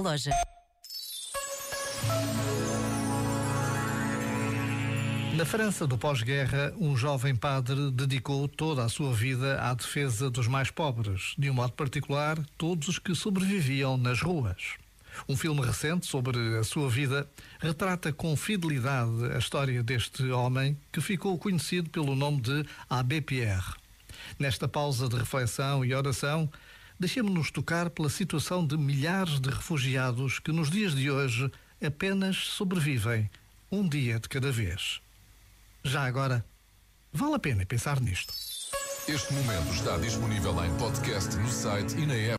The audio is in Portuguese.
loja. Na França do pós-guerra, um jovem padre dedicou toda a sua vida à defesa dos mais pobres, de um modo particular, todos os que sobreviviam nas ruas. Um filme recente sobre a sua vida retrata com fidelidade a história deste homem que ficou conhecido pelo nome de Abbé Pierre. Nesta pausa de reflexão e oração, deixemos-nos tocar pela situação de milhares de refugiados que nos dias de hoje apenas sobrevivem um dia de cada vez. Já agora, vale a pena pensar nisto. Este momento está disponível em podcast no site e na app.